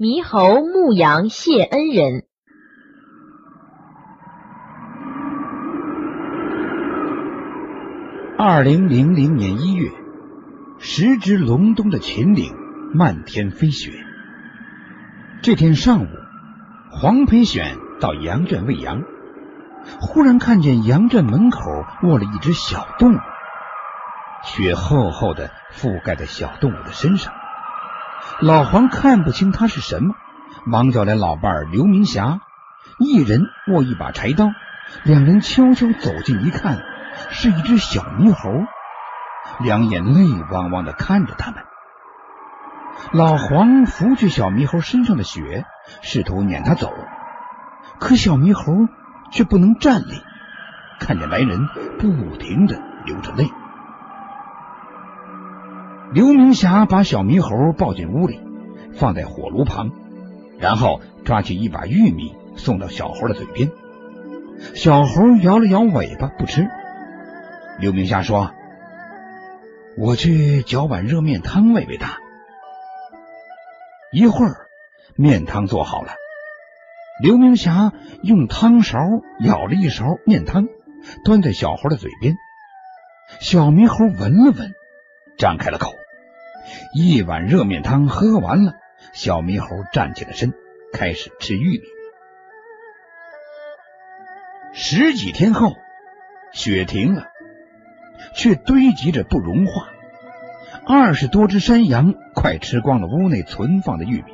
猕猴牧羊谢恩人。二零零零年一月，时值隆冬的秦岭漫天飞雪。这天上午，黄培选到羊圈喂羊，忽然看见羊圈门口卧了一只小动物，雪厚厚的覆盖在小动物的身上。老黄看不清他是什么，忙叫来老伴刘明霞，一人握一把柴刀，两人悄悄走近一看，是一只小猕猴，两眼泪汪汪的看着他们。老黄拂去小猕猴身上的雪，试图撵他走，可小猕猴却不能站立，看见来人，不停的流着泪。刘明霞把小猕猴抱进屋里，放在火炉旁，然后抓起一把玉米送到小猴的嘴边。小猴摇了摇尾巴不吃。刘明霞说：“我去搅碗热面汤喂喂它。”一会儿，面汤做好了。刘明霞用汤勺舀了一勺面汤，端在小猴的嘴边。小猕猴闻了闻，张开了口。一碗热面汤喝完了，小猕猴站起了身，开始吃玉米。十几天后，雪停了，却堆积着不融化。二十多只山羊快吃光了屋内存放的玉米，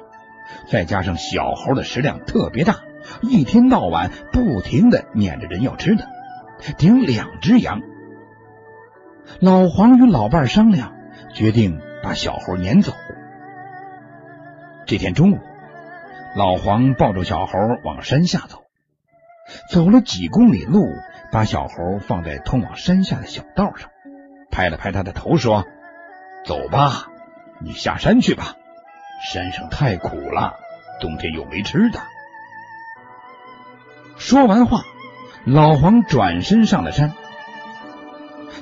再加上小猴的食量特别大，一天到晚不停的撵着人要吃的，顶两只羊。老黄与老伴商量，决定。把小猴撵走。这天中午，老黄抱着小猴往山下走，走了几公里路，把小猴放在通往山下的小道上，拍了拍他的头，说：“走吧，你下山去吧，山上太苦了，冬天又没吃的。”说完话，老黄转身上了山，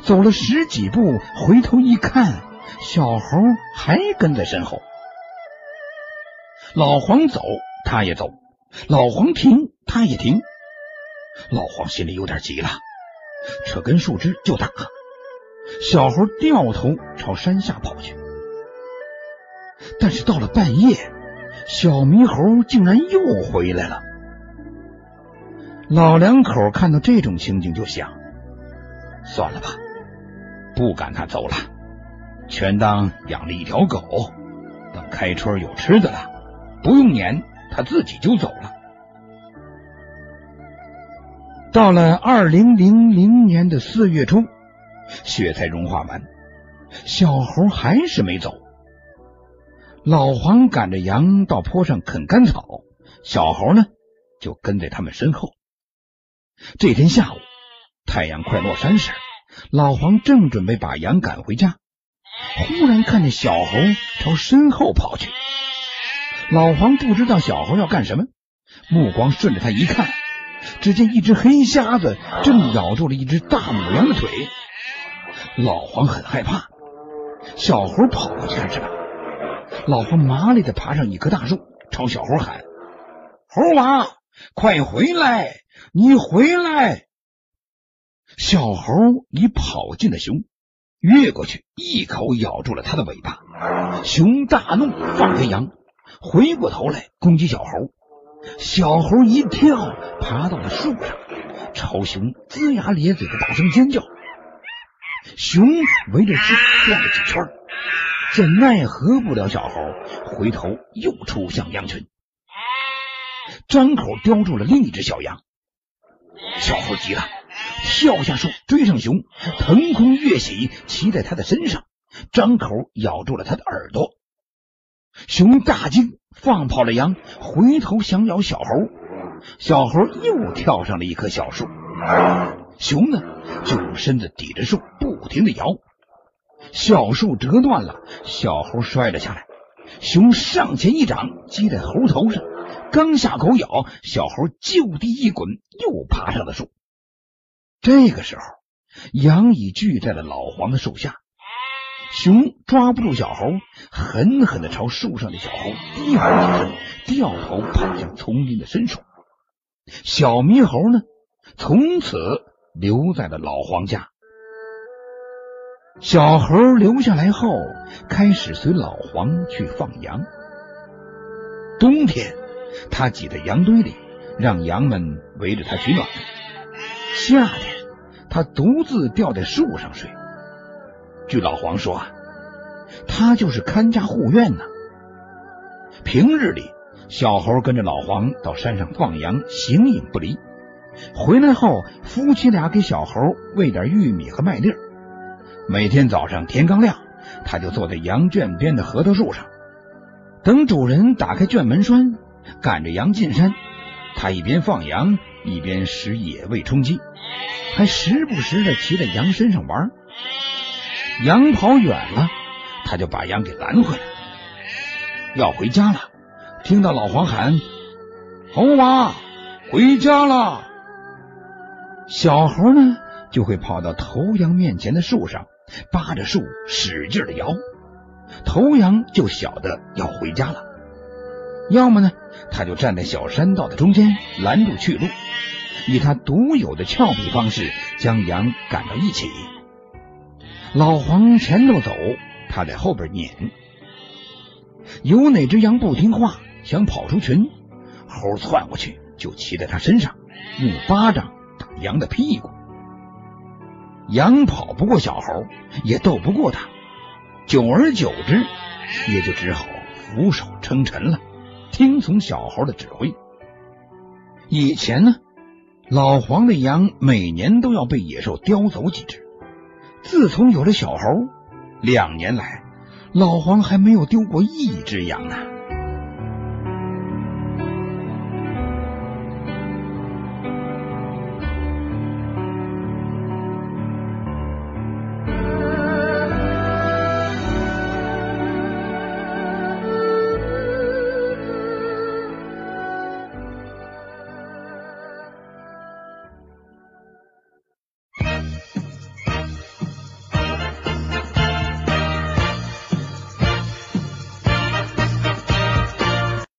走了十几步，回头一看。小猴还跟在身后，老黄走，他也走；老黄停，他也停。老黄心里有点急了，扯根树枝就打。小猴掉头朝山下跑去，但是到了半夜，小猕猴竟然又回来了。老两口看到这种情景，就想：算了吧，不赶他走了。全当养了一条狗，等开春有吃的了，不用撵，它自己就走了。到了二零零零年的四月初，雪才融化完，小猴还是没走。老黄赶着羊到坡上啃干草，小猴呢就跟在他们身后。这天下午，太阳快落山时，老黄正准备把羊赶回家。忽然看见小猴朝身后跑去，老黄不知道小猴要干什么，目光顺着他一看，只见一只黑瞎子正咬住了一只大母羊的腿。老黄很害怕，小猴跑过去干什么？老黄麻利的爬上一棵大树，朝小猴喊：“猴娃，快回来！你回来！”小猴已跑进了熊。越过去，一口咬住了他的尾巴。熊大怒，放开羊，回过头来攻击小猴。小猴一跳，爬到了树上，朝熊龇牙咧嘴的大声尖叫。熊围着树转了几圈，见奈何不了小猴，回头又冲向羊群，张口叼住了另一只小羊。小猴急了。跳下树，追上熊，腾空跃起，骑在他的身上，张口咬住了他的耳朵。熊大惊，放跑了羊，回头想咬小猴。小猴又跳上了一棵小树，熊呢就用身子抵着树，不停的摇。小树折断了，小猴摔了下来。熊上前一掌击在猴头上，刚下口咬，小猴就地一滚，又爬上了树。这个时候，羊已聚在了老黄的手下。熊抓不住小猴，狠狠的朝树上的小猴低吼几声，掉头跑向丛林的深处。小猕猴呢，从此留在了老黄家。小猴留下来后，开始随老黄去放羊。冬天，他挤在羊堆里，让羊们围着他取暖；夏天，他独自吊在树上睡。据老黄说啊，他就是看家护院呢。平日里，小猴跟着老黄到山上放羊，形影不离。回来后，夫妻俩给小猴喂点玉米和麦粒儿。每天早上天刚亮，他就坐在羊圈边的核桃树上，等主人打开圈门栓，赶着羊进山。他一边放羊，一边使野味充饥，还时不时的骑在羊身上玩。羊跑远了，他就把羊给拦回来。要回家了，听到老黄喊：“猴娃，回家了！”小猴呢，就会跑到头羊面前的树上。扒着树使劲的摇，头羊就晓得要回家了。要么呢，他就站在小山道的中间拦住去路，以他独有的俏皮方式将羊赶到一起。老黄前头走，他在后边撵。有哪只羊不听话，想跑出群，猴窜过去就骑在他身上，用巴掌打羊的屁股。羊跑不过小猴，也斗不过他，久而久之，也就只好俯首称臣了，听从小猴的指挥。以前呢，老黄的羊每年都要被野兽叼走几只，自从有了小猴，两年来，老黄还没有丢过一只羊呢。